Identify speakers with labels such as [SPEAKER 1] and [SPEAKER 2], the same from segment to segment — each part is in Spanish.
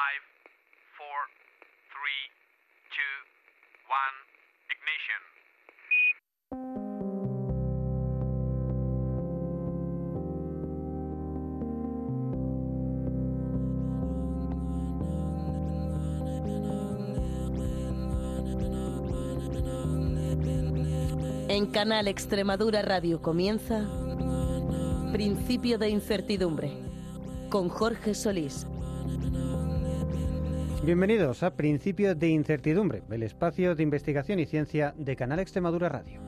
[SPEAKER 1] Five, four, three, two, one, ignition.
[SPEAKER 2] En Canal Extremadura Radio comienza Principio de Incertidumbre con Jorge Solís.
[SPEAKER 3] Bienvenidos a Principio de Incertidumbre, el espacio de investigación y ciencia de Canal Extremadura Radio.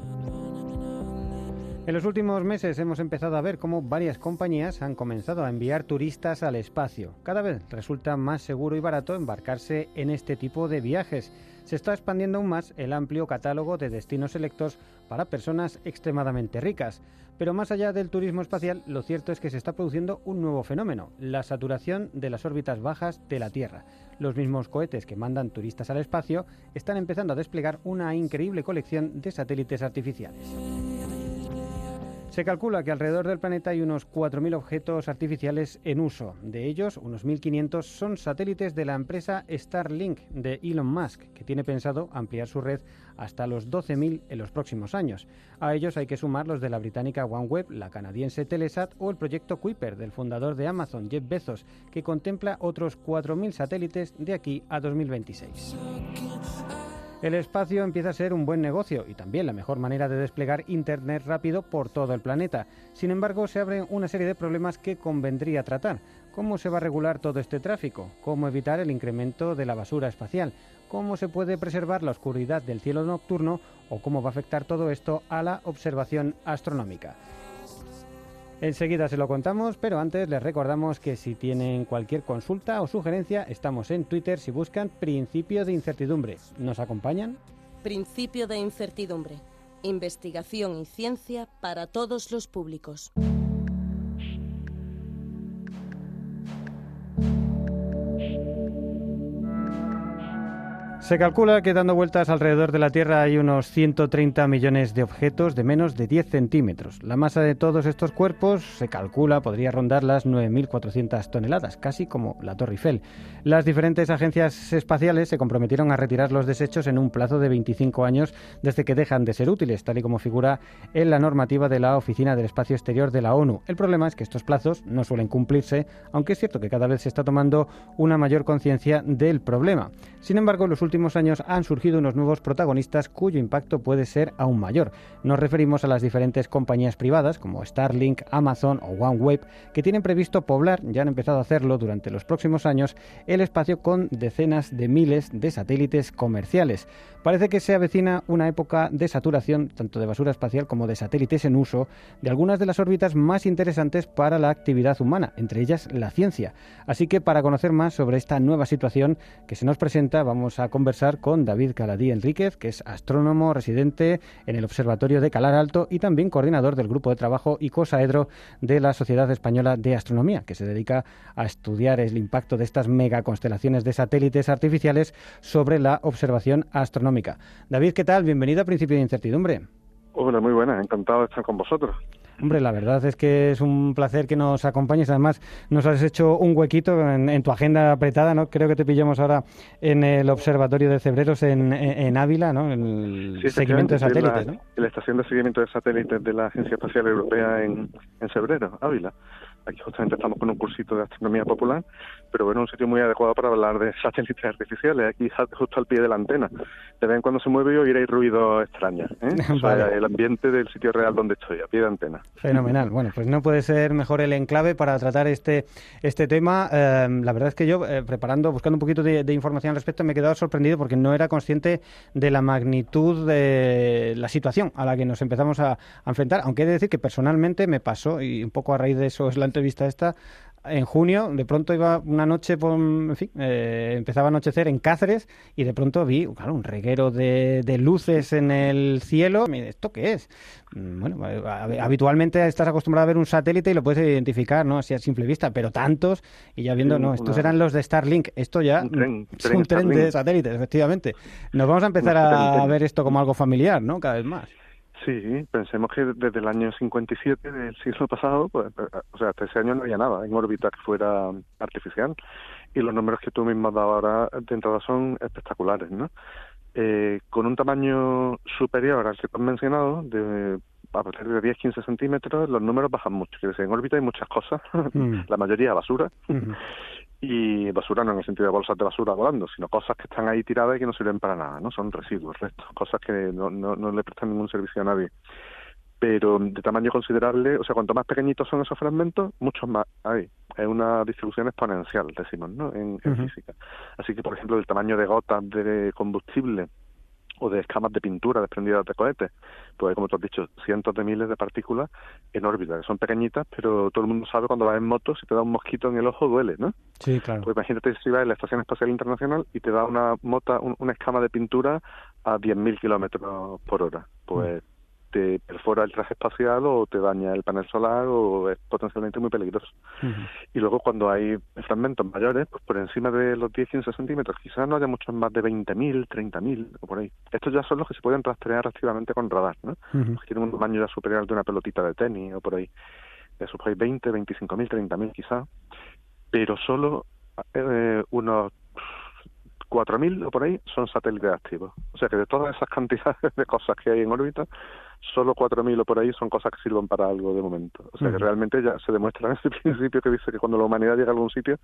[SPEAKER 3] En los últimos meses hemos empezado a ver cómo varias compañías han comenzado a enviar turistas al espacio. Cada vez resulta más seguro y barato embarcarse en este tipo de viajes. Se está expandiendo aún más el amplio catálogo de destinos selectos para personas extremadamente ricas. Pero más allá del turismo espacial, lo cierto es que se está produciendo un nuevo fenómeno, la saturación de las órbitas bajas de la Tierra. Los mismos cohetes que mandan turistas al espacio están empezando a desplegar una increíble colección de satélites artificiales. Se calcula que alrededor del planeta hay unos 4.000 objetos artificiales en uso. De ellos, unos 1.500 son satélites de la empresa Starlink de Elon Musk, que tiene pensado ampliar su red hasta los 12.000 en los próximos años. A ellos hay que sumar los de la británica OneWeb, la canadiense Telesat o el proyecto Kuiper del fundador de Amazon, Jeff Bezos, que contempla otros 4.000 satélites de aquí a 2026. El espacio empieza a ser un buen negocio y también la mejor manera de desplegar Internet rápido por todo el planeta. Sin embargo, se abren una serie de problemas que convendría tratar. ¿Cómo se va a regular todo este tráfico? ¿Cómo evitar el incremento de la basura espacial? ¿Cómo se puede preservar la oscuridad del cielo nocturno? ¿O cómo va a afectar todo esto a la observación astronómica? Enseguida se lo contamos, pero antes les recordamos que si tienen cualquier consulta o sugerencia, estamos en Twitter si buscan Principio de Incertidumbre. ¿Nos acompañan?
[SPEAKER 2] Principio de Incertidumbre. Investigación y ciencia para todos los públicos.
[SPEAKER 3] Se calcula que dando vueltas alrededor de la Tierra hay unos 130 millones de objetos de menos de 10 centímetros. La masa de todos estos cuerpos se calcula podría rondar las 9.400 toneladas, casi como la Torre Eiffel. Las diferentes agencias espaciales se comprometieron a retirar los desechos en un plazo de 25 años desde que dejan de ser útiles, tal y como figura en la normativa de la Oficina del Espacio Exterior de la ONU. El problema es que estos plazos no suelen cumplirse, aunque es cierto que cada vez se está tomando una mayor conciencia del problema. Sin embargo, los últimos años han surgido unos nuevos protagonistas cuyo impacto puede ser aún mayor. Nos referimos a las diferentes compañías privadas como Starlink, Amazon o OneWeb que tienen previsto poblar, ya han empezado a hacerlo durante los próximos años, el espacio con decenas de miles de satélites comerciales. Parece que se avecina una época de saturación tanto de basura espacial como de satélites en uso de algunas de las órbitas más interesantes para la actividad humana, entre ellas la ciencia. Así que para conocer más sobre esta nueva situación que se nos presenta, vamos a conversar con David Caladí Enríquez, que es astrónomo residente en el Observatorio de Calar Alto y también coordinador del grupo de trabajo ICOSAEDRO de la Sociedad Española de Astronomía, que se dedica a estudiar el impacto de estas megaconstelaciones de satélites artificiales sobre la observación astronómica. David, ¿qué tal? Bienvenido a Principio de Incertidumbre.
[SPEAKER 4] Hola, muy buena, encantado de estar con vosotros.
[SPEAKER 3] Hombre, la verdad es que es un placer que nos acompañes. Además, nos has hecho un huequito en, tu agenda apretada, ¿no? Creo que te pillamos ahora en el Observatorio de Cebreros en, Ávila, ¿no? En el seguimiento de satélites,
[SPEAKER 4] ¿no? En la estación de seguimiento de satélites de la Agencia Espacial Europea en, en Cebreros, Ávila. Aquí justamente estamos con un cursito de astronomía popular, pero bueno, un sitio muy adecuado para hablar de satélites artificiales, aquí justo al pie de la antena. De vez en cuando se mueve y oiréis ruidos extraños. ¿eh? el ambiente del sitio real donde estoy, a pie de antena.
[SPEAKER 3] Fenomenal. Bueno, pues no puede ser mejor el enclave para tratar este, este tema. Eh, la verdad es que yo, eh, preparando, buscando un poquito de, información al respecto, me he quedado sorprendido porque no era consciente de la magnitud de la situación a la que nos empezamos a, a enfrentar, aunque he de decir que personalmente me pasó, y un poco a raíz de eso es la entrevista esta, en junio, de pronto iba una noche, por, en fin, eh, empezaba a anochecer en Cáceres y de pronto vi claro, un reguero de, luces en el cielo. ¿Esto qué es? Mm, bueno, eh, habitualmente estás acostumbrado a ver un satélite y lo puedes identificar, ¿no? Así a simple vista, pero tantos y ya viendo, no, estos eran los de Starlink. Esto ya es un tren de satélites, efectivamente. Nos vamos a empezar a ver esto como algo familiar, ¿no? Cada vez más.
[SPEAKER 4] Sí, pensemos que desde el año 57 del siglo pasado, pues, o sea, hasta ese año no había nada en órbita que fuera artificial. y los números que tú mismo has dado ahora de entrada son espectaculares, ¿no? Eh, con un tamaño superior al que tú has mencionado, de, a partir de 10-15 centímetros, los números bajan mucho. Quiere decir, en órbita hay muchas cosas,
[SPEAKER 3] Mm.
[SPEAKER 4] la mayoría basura,
[SPEAKER 3] Ujú.
[SPEAKER 4] Y basura no en el sentido de bolsas de basura volando, sino cosas que están ahí tiradas y que no sirven para nada, ¿no? Son residuos, restos, cosas que no, no, no le prestan ningún servicio a nadie. Pero de tamaño considerable, o sea, cuanto más pequeñitos son esos fragmentos, muchos más hay. Es una distribución exponencial, decimos, ¿no? En, física. Así que, por ejemplo, el tamaño de gotas de combustible o de escamas de pintura desprendidas de cohetes, pues como tú has dicho, cientos de miles de partículas en órbita, que son pequeñitas, pero todo el mundo sabe cuando vas en moto, si te da un mosquito en el ojo duele, ¿no?
[SPEAKER 3] Sí, claro.
[SPEAKER 4] Pues imagínate si vas en la Estación Espacial Internacional y te da una mota, un- una escama de pintura a 10.000 kilómetros por hora. Pues te perfora el traje espacial o te daña el panel solar o es potencialmente muy peligroso. Y luego cuando hay fragmentos mayores, pues por encima de los 10-15 centímetros, quizás no haya muchos más de 20.000, 30.000 o por ahí. Estos ya son los que se pueden rastrear activamente con radar, ¿no? Que tienen un tamaño ya superior al de una pelotita de tenis o por ahí. Esos por ahí 20, 25.000, 30.000 quizás. Pero solo eh, unos 4.000 o por ahí son satélites activos. O sea que de todas esas cantidades de cosas que hay en órbita, solo 4.000 o por ahí son cosas que sirven para algo de momento. O sea que realmente ya se demuestra en ese principio que dice que cuando la humanidad llega a algún sitio,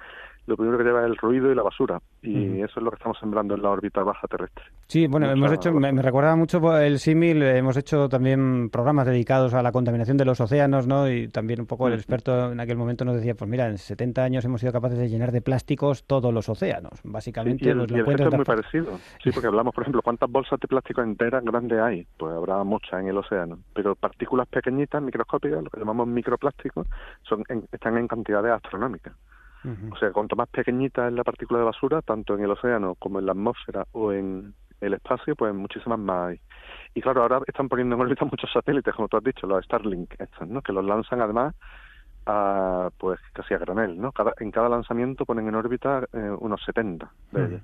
[SPEAKER 4] lo primero que lleva es el ruido y la basura. Y eso es lo que estamos sembrando en la órbita baja terrestre.
[SPEAKER 3] Sí, bueno,
[SPEAKER 4] Mucha
[SPEAKER 3] hemos hecho, me, me recordaba mucho el símil, hemos hecho también programas dedicados a la contaminación de los océanos, ¿no? Y también un poco el experto en aquel momento nos decía, pues mira, en 70 años hemos sido capaces de llenar de plásticos todos los océanos. Básicamente,
[SPEAKER 4] y el,
[SPEAKER 3] pues,
[SPEAKER 4] y el
[SPEAKER 3] encuentras
[SPEAKER 4] efecto es muy parecido. Sí, porque hablamos, por ejemplo, ¿cuántas bolsas de plástico enteras grandes hay? Pues habrá muchas en el océano. Pero partículas pequeñitas, microscópicas, lo que llamamos microplásticos, son en- están en cantidades astronómicas. O sea, cuanto más pequeñita es la partícula de basura, tanto en el océano como en la atmósfera o en el espacio, pues muchísimas más hay. Y claro, ahora están poniendo en órbita muchos satélites, como tú has dicho, los Starlink, estos, ¿no? Que los lanzan además a, pues casi a granel, ¿no? Cada, en cada lanzamiento ponen en órbita eh, unos 70 de ellos.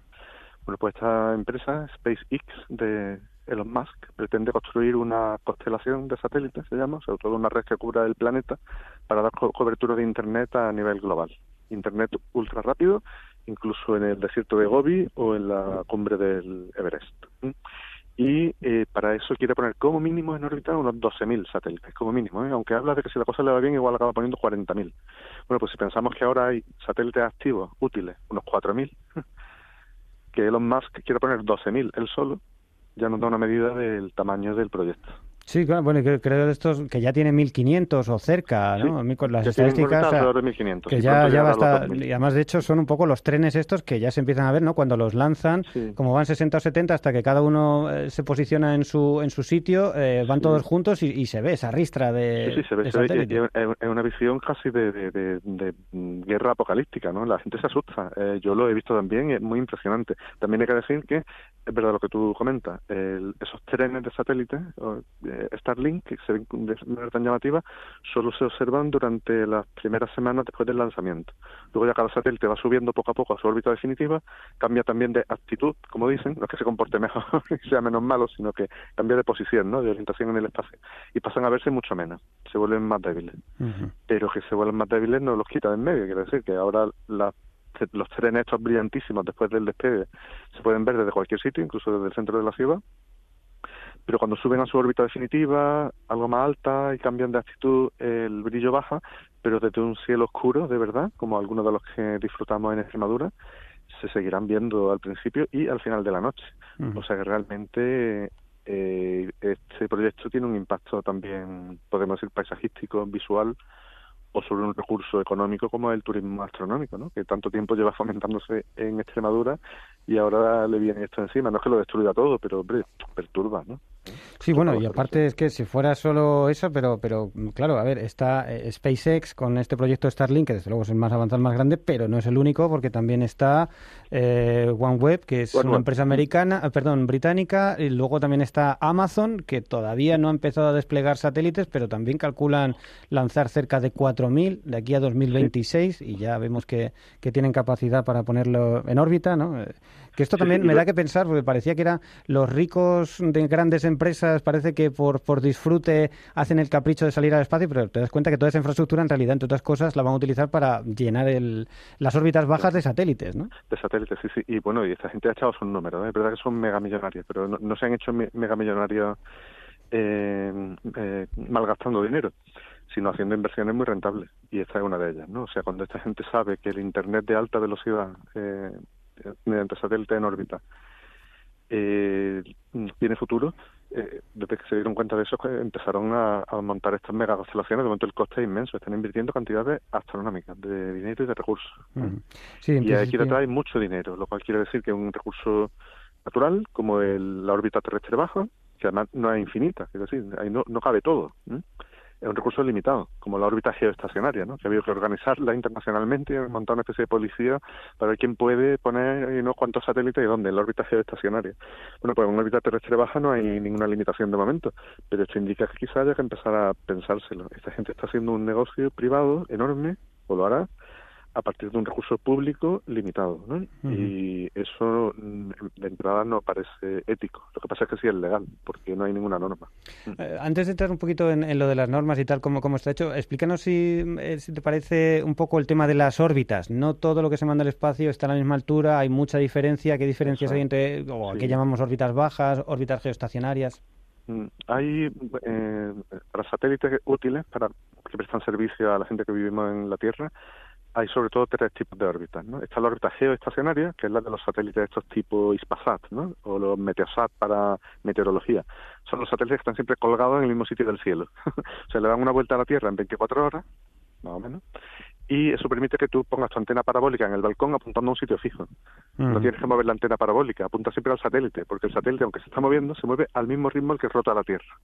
[SPEAKER 4] Bueno, pues esta empresa, SpaceX, de Elon Musk, pretende construir una constelación de satélites, se llama, sobre todo una red que cubra el planeta, para dar co- cobertura de Internet a nivel global. Internet ultra rápido, incluso en el desierto de Gobi o en la cumbre del Everest. Y eh, para eso quiere poner como mínimo en órbita unos 12.000 satélites, como mínimo, ¿eh? aunque habla de que si la cosa le va bien igual acaba poniendo 40.000. Bueno, pues si pensamos que ahora hay satélites activos útiles, unos 4.000, que Elon Musk quiere poner 12.000 él solo, ya nos da una medida del tamaño del proyecto.
[SPEAKER 3] Sí, claro, bueno, que- creo de estos que ya tiene 1500 o cerca, ¿no?
[SPEAKER 4] Sí,
[SPEAKER 3] las estadísticas... o sea,
[SPEAKER 4] alrededor de 1.500.
[SPEAKER 3] que ya, ya
[SPEAKER 4] llegará
[SPEAKER 3] va a
[SPEAKER 4] a los
[SPEAKER 3] estar,
[SPEAKER 4] 2.000.
[SPEAKER 3] y además de hecho son un poco los trenes estos que ya se empiezan a ver, ¿no? Cuando los lanzan,
[SPEAKER 4] Sí.
[SPEAKER 3] como van 60 o 70 hasta que cada uno eh, se posiciona en su en su sitio, eh, van
[SPEAKER 4] Sí.
[SPEAKER 3] todos juntos y, y se ve esa ristra de,
[SPEAKER 4] Sí, sí, se ve, se ve, es una visión casi de, de- de- de, guerra apocalíptica, ¿no? La gente se asusta. Eh, yo lo he visto también y es muy impresionante. También hay que decir que es verdad lo que tú comentas. el- esos trenes de satélites, o, eh, Starlink, que se ven de manera tan llamativa, solo se observan durante las primeras semanas después del lanzamiento. Luego ya cada satélite va subiendo poco a poco a su órbita definitiva, cambia también de actitud, como dicen, no es que se comporte mejor y sea menos malo, sino que cambia de posición, ¿no? De orientación en el espacio. Y pasan a verse mucho menos, se vuelven más débiles. Pero que se vuelven más débiles no los quita de en medio, quiere decir que ahora la- los trenes estos brillantísimos después del despegue se pueden ver desde cualquier sitio, incluso desde el centro de la ciudad, pero cuando suben a su órbita definitiva, algo más alta y cambian de actitud, el brillo baja, pero desde un cielo oscuro, de verdad, como algunos de los que disfrutamos en Extremadura, se seguirán viendo al principio y al final de la noche. O sea que realmente eh, este proyecto tiene un impacto también, podemos decir, paisajístico, visual, o sobre un recurso económico como el turismo astronómico, ¿no? que tanto tiempo lleva fomentándose en Extremadura y ahora le viene esto encima. No es que lo destruya todo, pero hombre, perturba, ¿no?
[SPEAKER 3] Sí, bueno, y aparte es que si fuera solo eso, pero, pero claro, a ver, está eh, SpaceX con este proyecto Starlink, que desde luego es el más avanzado, el más grande, pero no es el único, porque también está eh, OneWeb, que es una empresa americana, eh, perdón, británica, y luego también está Amazon, que todavía no ha empezado a desplegar satélites, pero también calculan lanzar cerca de 4.000 de aquí a 2026, y ya vemos que, que tienen capacidad para ponerlo en órbita, ¿no? Que esto también
[SPEAKER 4] sí,
[SPEAKER 3] me da que pensar, porque parecía que eran los ricos de grandes empresas parece que por, por disfrute hacen el capricho de salir al espacio, pero te das cuenta que toda esa infraestructura en realidad, entre otras cosas, la van a utilizar para llenar el, las órbitas bajas de satélites, ¿no?
[SPEAKER 4] De satélites, sí, sí. Y bueno, y esta gente ha echado sus números, ¿eh? es verdad que son megamillonarios, pero no, se han hecho megamillonarios eh, eh, malgastando dinero sino haciendo inversiones muy rentables. Y esta es una de ellas, ¿no? O sea, cuando esta gente sabe que el Internet de alta velocidad eh, mediante satélite en órbita. Eh, tiene futuro, eh, desde que se dieron cuenta de eso, pues, empezaron a, montar estas mega constelaciones. De momento el coste es inmenso, están invirtiendo cantidades astronómicas de dinero y de recursos. y aquí detrás hay mucho dinero, lo cual quiere decir que es un recurso natural, como el, la órbita terrestre baja, que además no es infinita, es decir, ahí no, no cabe todo es un recurso limitado, como la órbita geoestacionaria, ¿no? que ha habido que organizarla internacionalmente, montar una especie de policía para ver quién puede poner no cuántos satélites y dónde, en la órbita geoestacionaria. Bueno, pues en una órbita terrestre baja no hay ninguna limitación de momento, pero esto indica que quizá haya que empezar a pensárselo. Esta gente está haciendo un negocio privado enorme, o lo hará, a partir de un recurso público limitado. ¿no? Y eso mm, de entrada no parece ético. Lo que pasa es que sí es legal, porque no hay ninguna norma.
[SPEAKER 3] Eh, antes de entrar un poquito en, lo de las normas y tal, como, como está hecho, explícanos si, eh, si, te parece un poco el tema de las órbitas. No todo lo que se manda al espacio está a la misma altura, hay mucha diferencia. ¿Qué diferencias hay entre, o qué llamamos órbitas bajas, órbitas geoestacionarias?
[SPEAKER 4] Mm, hay eh, para satélites útiles, para que prestan servicio a la gente que vivimos en la Tierra, hay sobre todo tres tipos de órbitas. ¿no? Está la órbita geoestacionaria, que es la de los satélites de estos tipos ISPASAT, ¿no? o los Meteosat para meteorología. Son los satélites que están siempre colgados en el mismo sitio del cielo. Se le dan una vuelta a la Tierra en 24 horas, más o menos, y eso permite que tú pongas tu antena parabólica en el balcón apuntando a un sitio fijo. No tienes que mover la antena parabólica, apunta siempre al satélite, porque el satélite, aunque se está moviendo, se mueve al mismo ritmo al que rota la Tierra.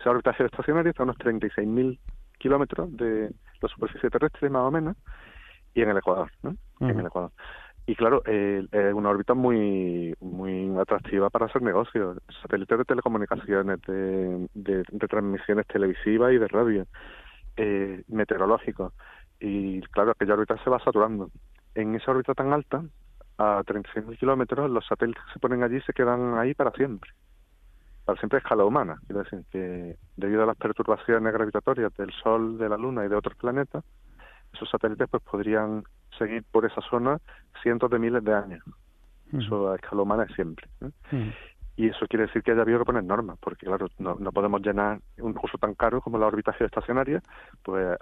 [SPEAKER 4] Esa órbita geoestacionaria está a unos 36.000 kilómetros de la superficie terrestre, más o menos, y en el Ecuador, ¿no? En el Ecuador. Y claro, es una órbita muy muy atractiva para hacer negocios. Satélites de telecomunicaciones, de, de, transmisiones televisivas y de radio, eh, meteorológicos. Y claro, aquella órbita se va saturando. En esa órbita tan alta, a 36.000 kilómetros, los satélites que se ponen allí se quedan ahí para siempre. Para siempre a escala humana. Quiero decir que debido a las perturbaciones gravitatorias del Sol, de la Luna y de otros planetas, esos satélites pues podrían seguir por esa zona cientos de miles de años. Eso a escala humana es siempre. Y eso quiere decir que haya habido que poner normas, porque claro, no, podemos llenar un recurso tan caro como la órbita geoestacionaria, pues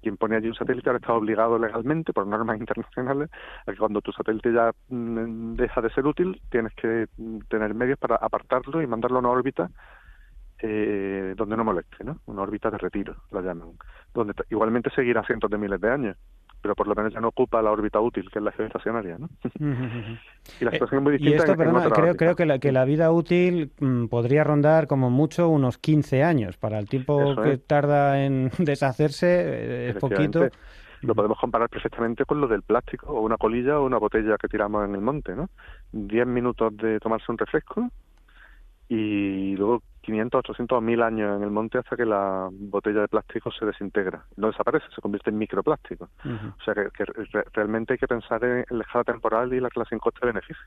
[SPEAKER 4] quien pone allí un satélite ahora está obligado legalmente por normas internacionales a que cuando tu satélite ya mm, deja de ser útil, tienes que mm, tener medios para apartarlo y mandarlo a una órbita eh, donde no moleste, ¿no? Una órbita de retiro, la llaman, donde igualmente seguirá cientos de miles de años, pero por lo menos ya no ocupa la órbita útil, que es la geoestacionaria, ¿no?
[SPEAKER 3] y la situación es muy distinta. Y esto, perdona, creo, creo que la, que la vida útil mm, podría rondar como mucho unos 15 años. Para el tiempo que tarda en deshacerse, eh, es poquito.
[SPEAKER 4] Lo podemos comparar perfectamente con lo del plástico, o una colilla o una botella que tiramos en el monte, ¿no? Diez minutos de tomarse un refresco y luego 500, 800 o 1000 años en el monte hasta que la botella de plástico se desintegra. No desaparece, se convierte en microplástico. O sea que, realmente hay que pensar en la escala temporal y la clase en coste-beneficio.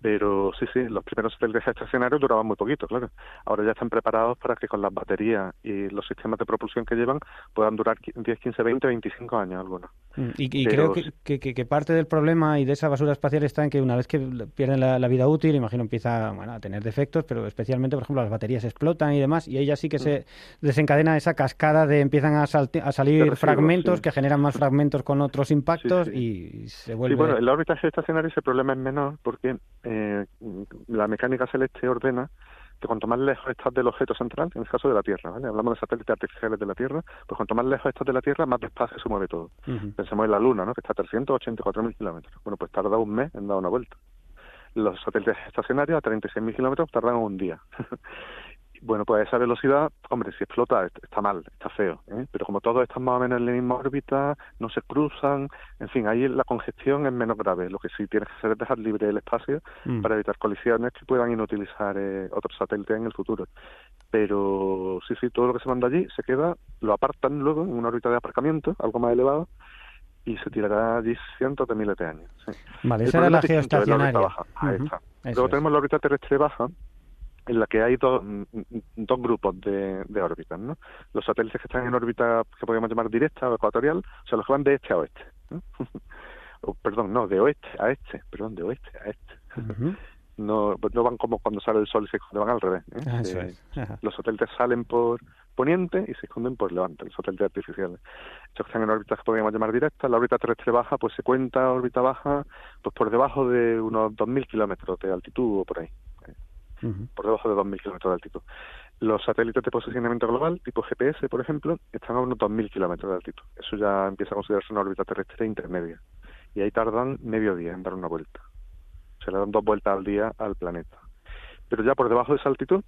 [SPEAKER 4] Pero sí, sí, los primeros satélites estacionarios duraban muy poquito, claro. Ahora ya están preparados para que con las baterías y los sistemas de propulsión que llevan puedan durar 10, 15, 20, 25 años algunos.
[SPEAKER 3] Mm, y, creo que, que, parte del problema y de esa basura espacial está en que una vez que pierden la, vida útil, imagino empieza a tener defectos, pero especialmente, por ejemplo, las baterías se explotan y demás, y ella sí que se mm. desencadena esa cascada de empiezan a, a salir fragmentos que generan más fragmentos con otros impactos y se vuelve...
[SPEAKER 4] Sí, bueno, en la órbita geoestacionaria ese problema es menor porque eh, la mecánica celeste ordena que cuanto más lejos estás del objeto central, en el caso de la Tierra, ¿vale? hablamos de satélites artificiales de la Tierra, pues cuanto más lejos estás de la Tierra, más despacio se mueve todo. Pensemos en la Luna, ¿no? que está a 384.000 kilómetros. Bueno, pues tarda un mes en dar una vuelta. Los satélites estacionarios a 36.000 kilómetros tardan un día. Bueno, pues esa velocidad, hombre, si explota está mal, está feo, ¿eh? pero como todos están más o menos en la misma órbita, no se cruzan, en fin, ahí la congestión es menos grave. Lo que sí tienes que hacer es dejar libre el espacio mm. para evitar colisiones que puedan inutilizar eh, otros satélites en el futuro. Pero sí, sí, todo lo que se manda allí se queda, lo apartan luego en una órbita de aparcamiento, algo más elevado, y se tirará allí cientos de miles de años.
[SPEAKER 3] Vale, esa era la geoestacionaria.
[SPEAKER 4] Luego tenemos la órbita terrestre baja, en la que hay dos, dos grupos de, de órbitas, ¿no? Los satélites que están en órbita que podemos llamar directa o ecuatorial, o sea, los que van de este a oeste. ¿no? o, perdón, no, de oeste a este, perdón, de oeste a este. no, pues no van como cuando sale el sol y se esconden, van al revés. ¿eh?
[SPEAKER 3] Ah,
[SPEAKER 4] Eh, los satélites salen por poniente y se esconden por levante, los satélites artificiales. Estos que están en órbitas que podríamos llamar directas, la órbita terrestre baja, pues se cuenta órbita baja pues por debajo de unos 2.000 kilómetros de altitud o por ahí, Por debajo de 2.000 kilómetros de altitud. Los satélites de posicionamiento global, tipo GPS, por ejemplo, están a unos 2.000 kilómetros de altitud. Eso ya empieza a considerarse una órbita terrestre intermedia. Y ahí tardan medio día en dar una vuelta. Se le dan dos vueltas al día al planeta. Pero ya por debajo de esa altitud,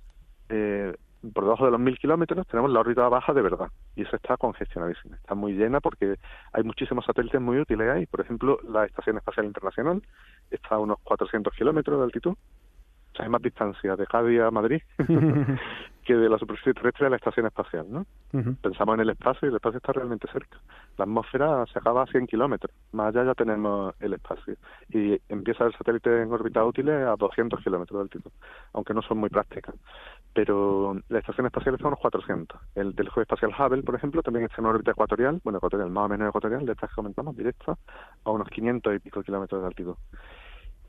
[SPEAKER 4] eh, por debajo de los 1.000 kilómetros, tenemos la órbita baja de verdad. Y esa está congestionadísima. Está muy llena porque hay muchísimos satélites muy útiles ahí. Por ejemplo, la Estación Espacial Internacional está a unos 400 kilómetros de altitud. O sea, hay más distancia de Cádiz a Madrid que de la superficie terrestre a la estación espacial, ¿no? Pensamos en el espacio y el espacio está realmente cerca. La atmósfera se acaba a 100 kilómetros. Más allá ya tenemos el espacio. Y empieza el satélite en órbita útil a 200 kilómetros de altitud, aunque no son muy prácticas. Pero la estación espacial está a unos 400. El telescopio espacial Hubble, por ejemplo, también está en órbita ecuatorial, bueno, ecuatorial, más o menos ecuatorial, de estas que comentamos, directa, a unos 500 y pico kilómetros de altitud.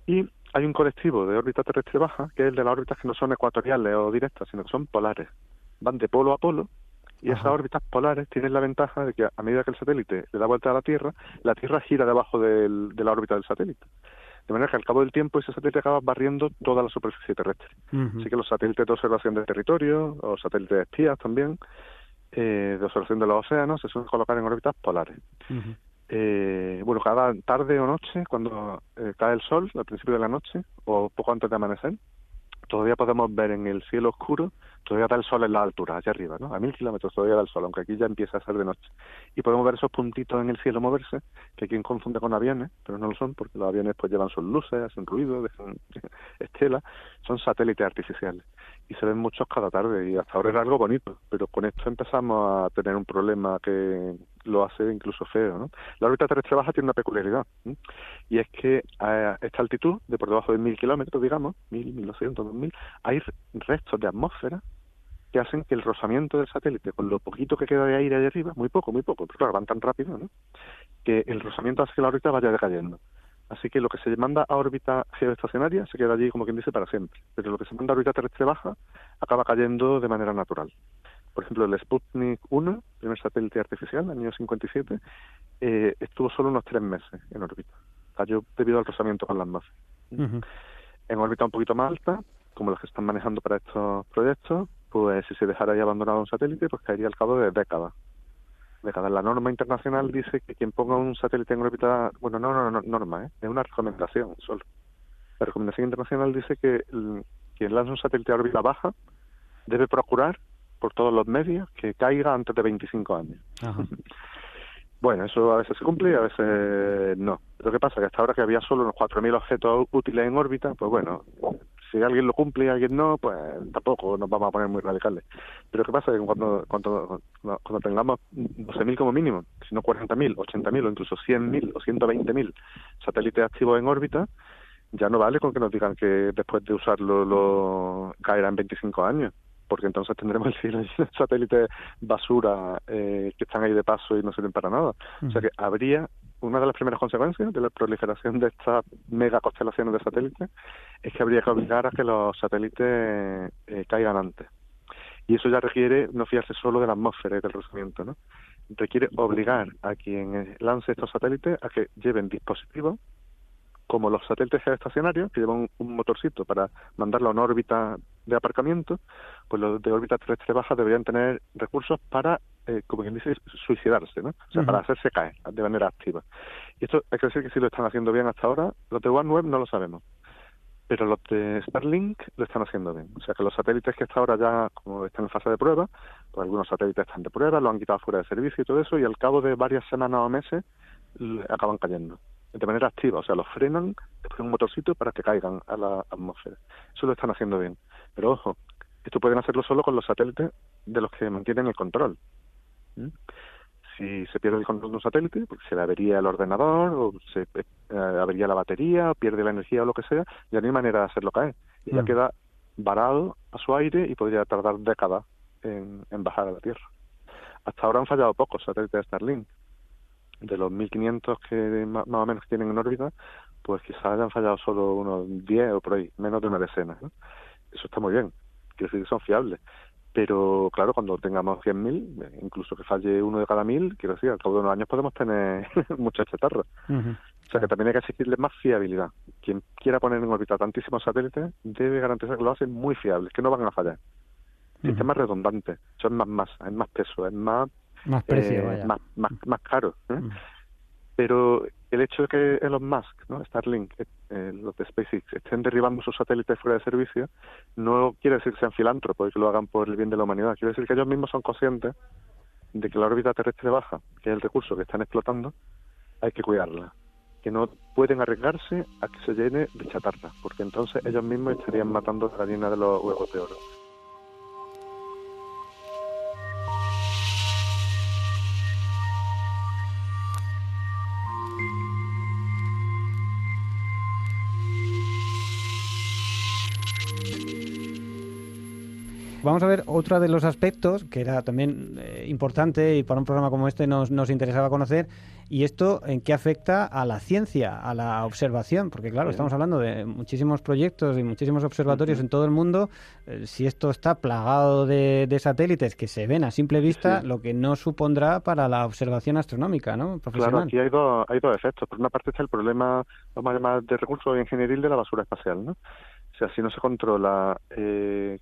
[SPEAKER 4] Y hay un colectivo de órbita terrestre baja, que es el de las órbitas que no son ecuatoriales o directas, sino que son polares. Van de polo a polo y esas órbitas polares tienen la ventaja de que a medida que el satélite le da vuelta a la Tierra, la Tierra gira debajo del- de la órbita del satélite. De manera que al cabo del tiempo ese satélite acaba barriendo toda la superficie terrestre. Así que los satélites de observación de territorio, o satélites de espías también, eh, de observación de los océanos, se suelen colocar en órbitas polares. Eh, bueno, cada tarde o noche, cuando eh, cae el sol, al principio de la noche, o poco antes de amanecer, todavía podemos ver en el cielo oscuro, todavía da el sol en la altura, allá arriba, ¿no? A mil kilómetros todavía da el sol, aunque aquí ya empieza a ser de noche. Y podemos ver esos puntitos en el cielo moverse, que aquí confunde con aviones, pero no lo son, porque los aviones pues llevan sus luces, hacen ruido, dejan estelas, son satélites artificiales. Y se ven muchos cada tarde, y hasta ahora era algo bonito, pero con esto empezamos a tener un problema que lo hace incluso feo, ¿no? La órbita terrestre baja tiene una peculiaridad, y es que a esta altitud, de por debajo de mil kilómetros, digamos, mil, mil doscientos, dos mil, hay restos de atmósfera que hacen que el rozamiento del satélite, con lo poquito que queda de aire allá arriba, muy poco, muy poco, pero claro, van tan rápido, ¿no? Que el rozamiento hace que la órbita vaya decayendo. Así que lo que se manda a órbita geoestacionaria se queda allí, como quien dice, para siempre. Pero lo que se manda a órbita terrestre baja acaba cayendo de manera natural. Por ejemplo, el Sputnik 1, primer satélite artificial, en el año 57, eh, estuvo solo unos tres meses en órbita. Cayó debido al rozamiento con la atmósfera.
[SPEAKER 3] Ujú.
[SPEAKER 4] En órbita un poquito más alta, como las que están manejando para estos proyectos, pues si se dejara ahí abandonado un satélite, pues caería al cabo de décadas. Décadas. La norma internacional dice que quien ponga un satélite en órbita, bueno, no, no, no, norma, ¿eh? es una recomendación solo. La recomendación internacional dice que el- quien lanza un satélite a órbita baja debe procurar por todos los medios que caiga antes de 25 años.
[SPEAKER 3] Ajá.
[SPEAKER 4] Bueno, eso a veces se cumple y a veces no. Lo que pasa es que hasta ahora que había solo unos 4.000 objetos útiles en órbita, pues bueno, si alguien lo cumple y alguien no, pues tampoco nos vamos a poner muy radicales. Pero ¿qué pasa? Que cuando, cuando, cuando tengamos 12.000 como mínimo, si no 40.000, 80.000 o incluso 100.000 o 120.000 satélites activos en órbita, ya no vale con que nos digan que después de usarlo lo caerá en 25 años porque entonces tendremos el cielo lleno de satélites basura eh, que están ahí de paso y no sirven para nada. O sea que habría una de las primeras consecuencias de la proliferación de estas mega constelaciones de satélites es que habría que obligar a que los satélites eh, caigan antes. Y eso ya requiere no fiarse solo de la atmósfera y del rozamiento, ¿no? Requiere obligar a quien eh, lance estos satélites a que lleven dispositivos como los satélites geoestacionarios, que llevan un, motorcito para mandarlo a una órbita de aparcamiento, pues los de órbita terrestre baja deberían tener recursos para, eh, como quien dice, suicidarse, ¿no? O sea, para hacerse caer de manera activa. Y esto hay que decir que sí lo están haciendo bien hasta ahora. Los de OneWeb no lo sabemos. Pero los de Starlink lo están haciendo bien. O sea, que los satélites que hasta ahora ya, como están en fase de prueba, pues algunos satélites están de prueba, lo han quitado fuera de servicio y todo eso, y al cabo de varias semanas o meses acaban cayendo de manera activa, o sea, los frenan después de un motorcito para que caigan a la atmósfera. Eso lo están haciendo bien. Pero ojo, esto pueden hacerlo solo con los satélites de los que mantienen el control. ¿Mm? Si se pierde el control de un satélite, porque se le avería el ordenador, o se eh, avería la batería, o pierde la energía o lo que sea, ya no hay manera de hacerlo caer. Y ya
[SPEAKER 3] Mm.
[SPEAKER 4] queda varado a su aire y podría tardar décadas en, bajar a la Tierra. Hasta ahora han fallado pocos satélites de Starlink. De los 1.500 que más, o menos tienen en órbita, pues quizás hayan fallado solo unos 10 o por ahí, menos de una decena. Eso está muy bien, quiere decir que son fiables. Pero claro, cuando tengamos 100.000, incluso que falle uno de cada mil, quiero decir, al cabo de unos años podemos tener muchas chatarras. O sea que también hay que exigirle más fiabilidad. Quien quiera poner en órbita tantísimos satélites debe garantizar que lo hacen muy fiables, que no van a fallar. Sistemas redundantes, son más masa, es más peso, es más
[SPEAKER 3] más precio,
[SPEAKER 4] eh, más, más, más caro. ¿eh? Pero el hecho de que Elon Musk, ¿no? Starlink, eh, eh, los de SpaceX, estén derribando sus satélites fuera de servicio, no quiere decir que sean filántropos y que lo hagan por el bien de la humanidad. Quiere decir que ellos mismos son conscientes de que la órbita terrestre baja, que es el recurso que están explotando, hay que cuidarla. Que no pueden arriesgarse a que se llene de chatarra, porque entonces ellos mismos estarían matando a la gallina de los huevos de oro.
[SPEAKER 3] Vamos a ver otro de los aspectos que era también eh, importante y para un programa como este nos, nos interesaba conocer, y esto en qué afecta a la ciencia, a la observación, porque claro, estamos hablando de muchísimos proyectos y muchísimos observatorios en todo el mundo. Eh, si esto está plagado de, satélites que se ven a simple vista, lo que no supondrá para la observación astronómica, ¿no?
[SPEAKER 4] Claro, aquí hay dos, hay dos efectos. Por una parte está el problema, vamos a llamar, de recursos ingenieril de la basura espacial, ¿no? O sea, si no se controla eh,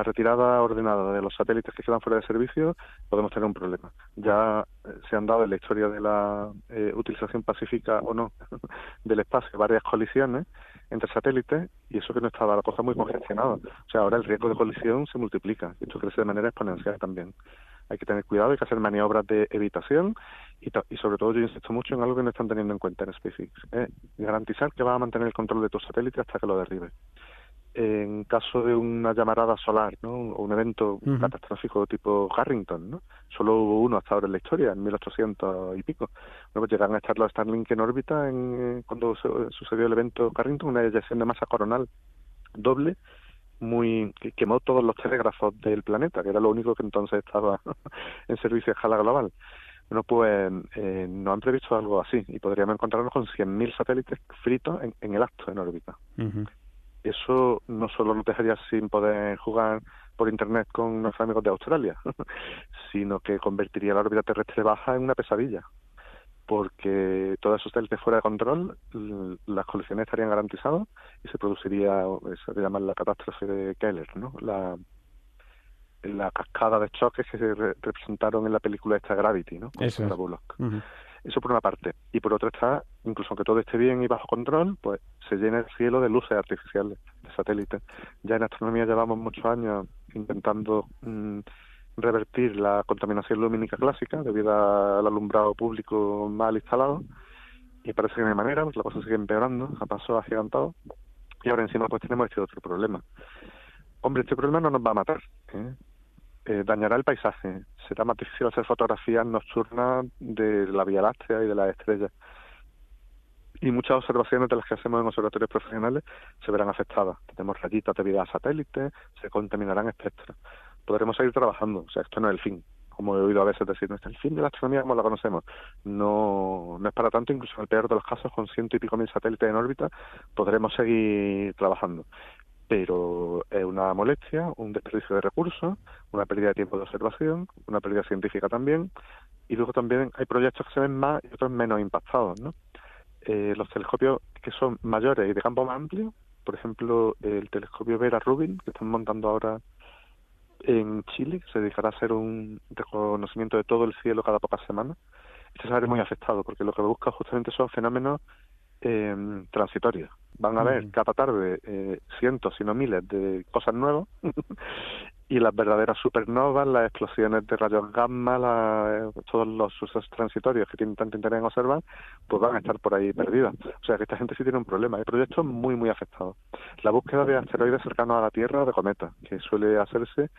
[SPEAKER 4] la retirada ordenada de los satélites que quedan fuera de servicio, podemos tener un problema. Ya eh, se han dado en la historia de la eh, utilización pacífica o no del espacio varias colisiones entre satélites y eso que no estaba la cosa muy congestionada. O sea, ahora el riesgo de colisión se multiplica y esto crece de manera exponencial también. Hay que tener cuidado, hay que hacer maniobras de evitación y, y sobre todo yo insisto mucho en algo que no están teniendo en cuenta en SpaceX, garantizar que va a mantener el control de tu satélite hasta que lo derribe en caso de una llamarada solar, ¿no? O un evento catastrófico tipo Harrington, ¿no? Solo hubo uno hasta ahora en la historia, en 1800 y pico. Bueno, pues llegan a estar los Starlink en órbita en, eh, cuando sucedió el evento Harrington, una eyección de masa coronal doble, muy que quemó todos los telégrafos del planeta, que era lo único que entonces estaba en servicio a escala global. Bueno, pues eh, no han previsto algo así y podríamos encontrarnos con 100.000 satélites fritos en, el acto en órbita no solo nos dejaría sin poder jugar por internet con nuestros amigos de Australia, sino que convertiría la órbita terrestre baja en una pesadilla, porque todos esos satélites fuera de control, las colisiones estarían garantizadas y se produciría, se llama la catástrofe de Keller, ¿no? La, la cascada de choques que se representaron en la película esta Gravity, ¿no?
[SPEAKER 3] Eso
[SPEAKER 4] eso por una parte. Y por otra está, incluso aunque todo esté bien y bajo control, pues se llena el cielo de luces artificiales, de satélites. Ya en astronomía llevamos muchos años intentando mm, revertir la contaminación lumínica clásica debido al alumbrado público mal instalado. Y parece que no hay manera, pues la cosa sigue empeorando a paso agigantado. Y ahora encima pues tenemos este otro problema. Hombre, este problema no nos va a matar. ¿eh? Eh, dañará el paisaje. Será más difícil hacer fotografías nocturnas de la Vía Láctea y de las estrellas. Y muchas observaciones de las que hacemos en observatorios profesionales se verán afectadas. Tenemos rayitas de vida a satélites, se contaminarán espectros. Podremos seguir trabajando. O sea, esto no es el fin. Como he oído a veces decir, no es el fin de la astronomía como la conocemos. No, no es para tanto, incluso en el peor de los casos, con ciento y pico mil satélites en órbita, podremos seguir trabajando pero es una molestia, un desperdicio de recursos, una pérdida de tiempo de observación, una pérdida científica también, y luego también hay proyectos que se ven más y otros menos impactados, ¿no? Eh, los telescopios que son mayores y de campo más amplio, por ejemplo, el telescopio Vera Rubin, que están montando ahora en Chile, se dedicará a hacer un reconocimiento de todo el cielo cada pocas semanas, este se va muy afectado, porque lo que busca justamente son fenómenos eh, transitorios van a ver cada tarde eh, cientos, si no miles de cosas nuevas y las verdaderas supernovas, las explosiones de rayos gamma, eh, todos los sucesos transitorios que tienen tanto interés en observar, pues van a estar por ahí perdidas. O sea que esta gente sí tiene un problema. Hay proyectos muy, muy afectados. La búsqueda de asteroides cercanos a la Tierra o de cometas, que suele hacerse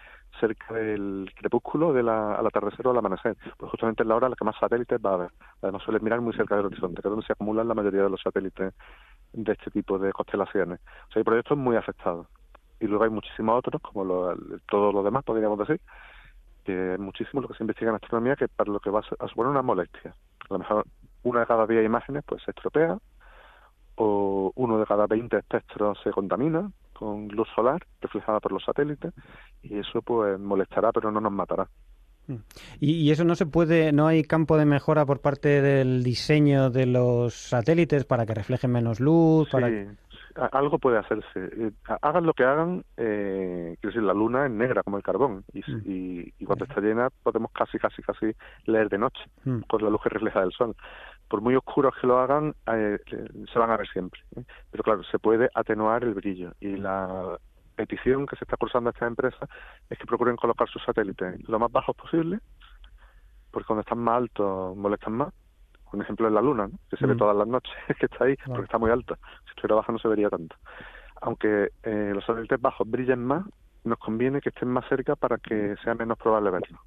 [SPEAKER 4] cerca del crepúsculo del atardecer o al amanecer, pues justamente es la hora en la que más satélites va a haber. Además suele mirar muy cerca del horizonte, que es donde se acumulan la mayoría de los satélites de este tipo de constelaciones. O sea, hay proyectos muy afectados. Y luego hay muchísimos otros, como lo, todos los demás, podríamos decir, que es muchísimo lo que se investiga en astronomía, que para lo que va a suponer una molestia. A lo mejor una de cada 10 imágenes pues se estropea, o uno de cada 20 espectros se contamina con luz solar reflejada por los satélites, y eso pues molestará, pero no nos matará.
[SPEAKER 3] Mm. ¿Y, eso no se puede, no hay campo de mejora por parte del diseño de los satélites para que reflejen menos luz? Para...
[SPEAKER 4] Sí, algo puede hacerse. Eh, hagan lo que hagan, eh, quiero decir, la luna es negra como el carbón y, mm. cuando está llena podemos casi, casi, casi leer de noche mm. con la luz que refleja del sol. Por muy oscuros que lo hagan, eh, se van a ver siempre. Pero claro, se puede atenuar el brillo y la petición que se está cursando a estas empresas es que procuren colocar sus satélites lo más bajos posible, porque cuando están más altos molestan más. Un ejemplo es la luna, que se ve mm. todas las noches, que está ahí, porque está muy alta. Si estuviera baja no se vería tanto. Aunque eh, los satélites bajos brillen más, nos conviene que estén más cerca para que sea menos probable verlo.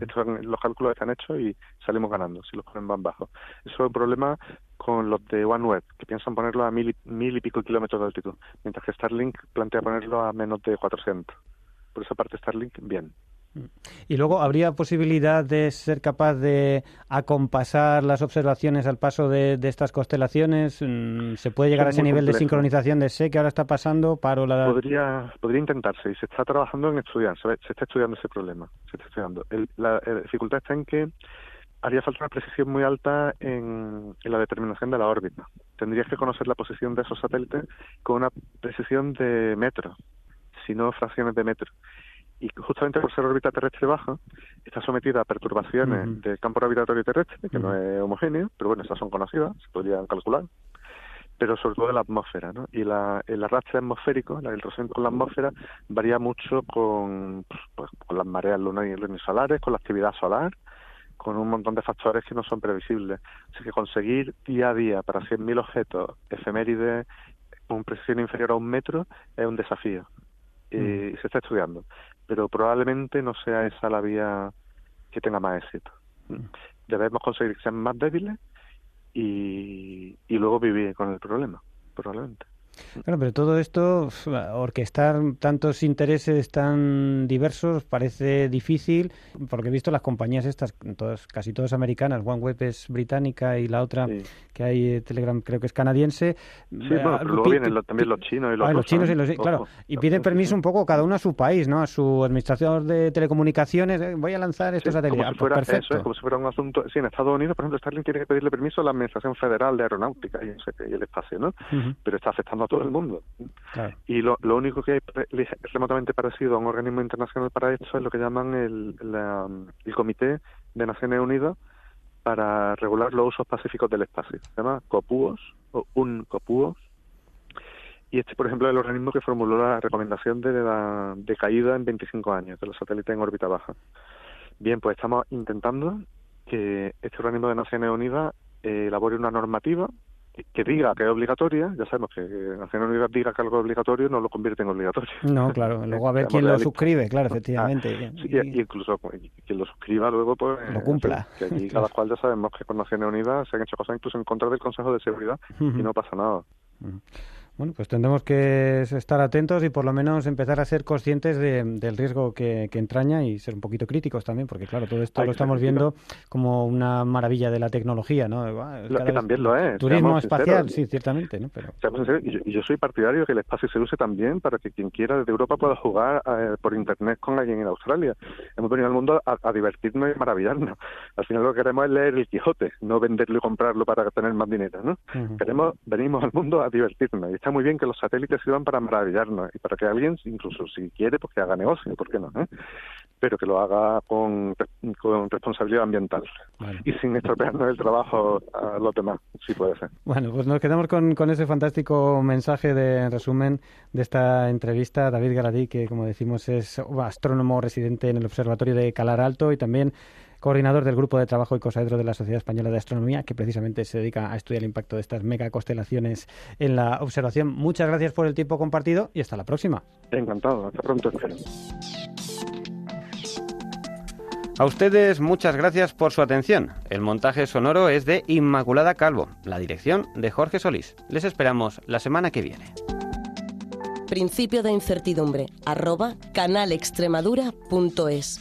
[SPEAKER 4] Estos, los cálculos están hechos y salimos ganando si los ponen más bajos. Eso es un problema con los de OneWeb, que piensan ponerlo a mil y, mil y pico kilómetros de altitud, mientras que Starlink plantea ponerlo a menos de 400. Por esa parte Starlink, bien.
[SPEAKER 3] Y luego, ¿habría posibilidad de ser capaz de acompasar las observaciones al paso de, estas constelaciones? Mm, ¿Se puede llegar a ese nivel de sincronización de sé que ahora está pasando? Paro la...
[SPEAKER 4] Podría, podría intentarse y se está trabajando en estudiar, se, está estudiando ese problema. Se está estudiando. la, dificultad está en que haría falta una precisión muy alta en, en, la determinación de la órbita. Tendrías que conocer la posición de esos satélites con una precisión de metro, si no fracciones de metro y justamente por ser órbita terrestre baja, está sometida a perturbaciones del campo gravitatorio terrestre, que no es homogéneo, pero bueno, esas son conocidas, se podrían calcular, pero sobre todo de la atmósfera, ¿no? Y la, el arrastre atmosférico, el relación con la atmósfera, varía mucho con, pues, con las mareas lunares y solares, con la actividad solar, con un montón de factores que no son previsibles. Así que conseguir día a día para 100.000 objetos efemérides con precisión inferior a un metro es un desafío. Y se está estudiando pero probablemente no sea esa la vía que tenga más éxito. Debemos conseguir que sean más débiles y, y luego vivir con el problema, probablemente.
[SPEAKER 3] Claro, pero todo esto, orquestar tantos intereses tan diversos parece difícil, porque he visto las compañías estas, todas, casi todas americanas, OneWeb es británica y la otra que hay, eh, Telegram creo que es canadiense.
[SPEAKER 4] Sí, bueno, pero luego vienen también los chinos y los,
[SPEAKER 3] ah, los chinos y los, claro, y piden permiso un poco cada uno a su país, ¿no? A su administrador de telecomunicaciones, eh, voy a lanzar estos satélites.
[SPEAKER 4] Como si, fuera, eso, como si fuera un asunto, sí, en Estados Unidos, por ejemplo, Starlink tiene que pedirle permiso a la Administración Federal de Aeronáutica y, el espacio, ¿no? Pero está afectando a todo el mundo. Y lo, lo único que hay remotamente parecido a un organismo internacional para esto es lo que llaman el, el Comité de Naciones Unidas para regular los usos pacíficos del espacio. Se llama COPUOS o UNCOPUOS. Y este, por ejemplo, es el organismo que formuló la recomendación de la de caída en 25 años de los satélites en órbita baja. Bien, pues estamos intentando que este organismo de Naciones Unidas eh, elabore una normativa que diga que es obligatoria, ya sabemos que Naciones Unidas diga que algo es obligatorio, no lo convierte en obligatorio.
[SPEAKER 3] No, claro, luego a ver quién lo suscribe, claro, efectivamente.
[SPEAKER 4] y, incluso pues, quien lo suscriba luego, pues...
[SPEAKER 3] Lo cumpla.
[SPEAKER 4] Que cada cual ya sabemos que con Naciones Unidas se han hecho cosas incluso en contra del Consejo de Seguridad y no pasa nada.
[SPEAKER 3] Bueno, pues tendremos que estar atentos y por lo menos empezar a ser conscientes del riesgo que, entraña y ser un poquito críticos también, porque claro, todo esto lo estamos viendo como una maravilla de la tecnología, ¿no?
[SPEAKER 4] que también lo es.
[SPEAKER 3] Turismo espacial, sí, ciertamente, ¿no?
[SPEAKER 4] Pero... Y yo, soy partidario de que el espacio se use también para que quien quiera desde Europa pueda jugar eh, por Internet con alguien en Australia. Hemos venido al mundo a, divertirnos y maravillarnos. Al final lo que queremos es leer el Quijote, no venderlo y comprarlo para tener más dinero, ¿no? Queremos, venimos al mundo a divertirnos está muy bien que los satélites sirvan para maravillarnos y para que alguien, incluso si quiere, pues que haga negocio, ¿por qué no? Eh? Pero que lo haga con, con responsabilidad ambiental y sin estropearnos el trabajo a los demás, si puede ser.
[SPEAKER 3] Bueno, pues nos quedamos con, con ese fantástico mensaje de resumen de esta entrevista. David Garadí, que como decimos es astrónomo residente en el Observatorio de Calar Alto y también coordinador del Grupo de Trabajo y Cosaedro de la Sociedad Española de Astronomía, que precisamente se dedica a estudiar el impacto de estas mega constelaciones en la observación. Muchas gracias por el tiempo compartido y hasta la próxima.
[SPEAKER 4] Encantado, hasta pronto.
[SPEAKER 3] A ustedes muchas gracias por su atención. El montaje sonoro es de Inmaculada Calvo, la dirección de Jorge Solís. Les esperamos la semana que viene.
[SPEAKER 2] principio de incertidumbre arroba canalextremadura.es.